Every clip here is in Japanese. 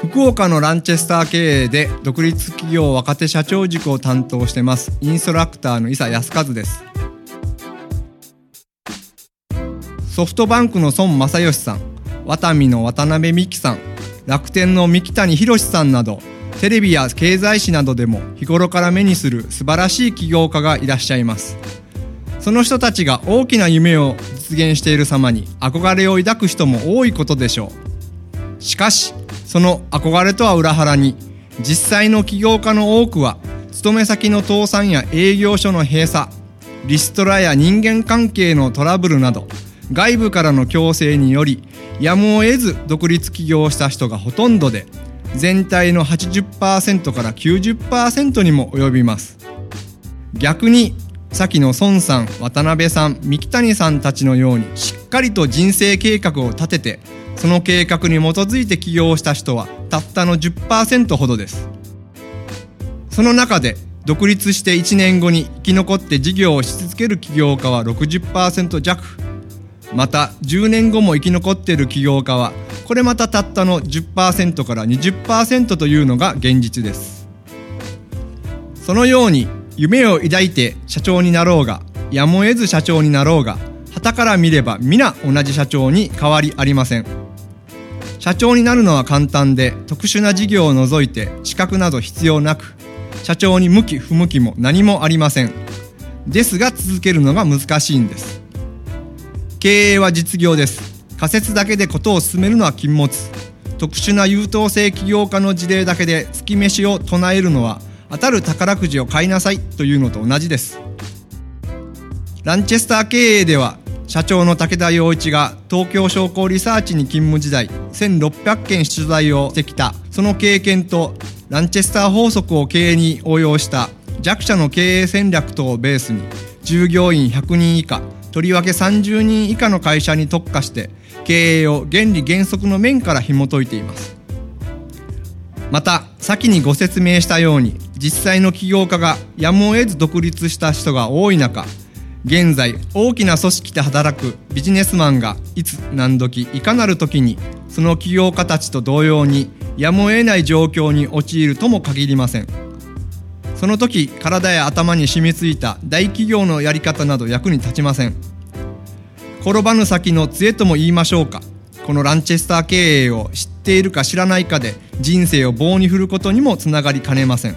福岡のランチェスター経営で独立企業若手社長塾を担当してますインストラクターの伊佐康和です。ソフトバンクの孫正義さんワタミの渡辺美樹さん楽天の三木谷博さんなどテレビや経済誌などでも日頃から目にする素晴らしい起業家がいらっしゃいます。その人たちが大きな夢を実現している様に憧れを抱く人も多いことでしょう。しかしその憧れとは裏腹に実際の起業家の多くは勤め先の倒産や営業所の閉鎖リストラや人間関係のトラブルなど外部からの強制によりやむを得ず独立起業した人がほとんどで全体の80%から90%にも及びます。逆に先の孫さん渡辺さん三木谷さんたちのようにしっかりと人生計画を立ててその計画に基づいて起業した人はたったの10%ほどです。その中で独立して1年後に生き残って事業をし続ける起業家は60%弱。また10年後も生き残っている起業家はこれまたたったの10%から20%というのが現実です。そのように夢を抱いて社長になろうがやむを得ず社長になろうが旗から見れば皆同じ社長に変わりありません。社長になるのは簡単で特殊な事業を除いて資格など必要なく社長に向き不向きも何もありません。ですが続けるのが難しいんです。経営は実業です。仮説だけでことを進めるのは禁物。特殊な優等生起業家の事例だけで月飯を唱えるのは当たる宝くじを買いなさいというのと同じです。ランチェスター経営では社長の武田洋一が東京商工リサーチに勤務時代1600件取材をしてきた。その経験とランチェスター法則を経営に応用した弱者の経営戦略等をベースに従業員100人以下とりわけ30人以下の会社に特化して経営を原理原則の面から紐解いています。また先にご説明したように実際の起業家がやむを得ず独立した人が多い中現在大きな組織で働くビジネスマンがいつ何時いかなる時にその起業家たちと同様にやむを得ない状況に陥るとも限りません。その時体や頭に染みついた大企業のやり方など役に立ちません。転ばぬ先の杖とも言いましょうか。このランチェスター経営を知ってっているか知らないかで人生を棒に振ることにもつながりかねません。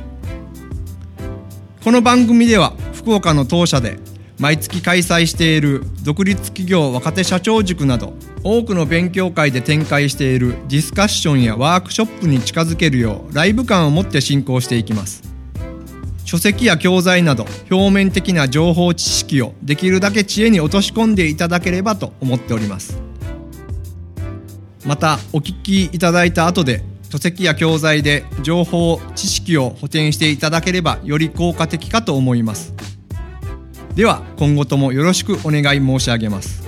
この番組では福岡の当社で毎月開催している独立企業若手社長塾など多くの勉強会で展開しているディスカッションやワークショップに近づけるようライブ感を持って進行していきます。書籍や教材など表面的な情報知識をできるだけ知恵に落とし込んでいただければと思っております。またお聞きいただいた後で書籍や教材で情報知識を補填していただければより効果的かと思います。では今後ともよろしくお願い申し上げます。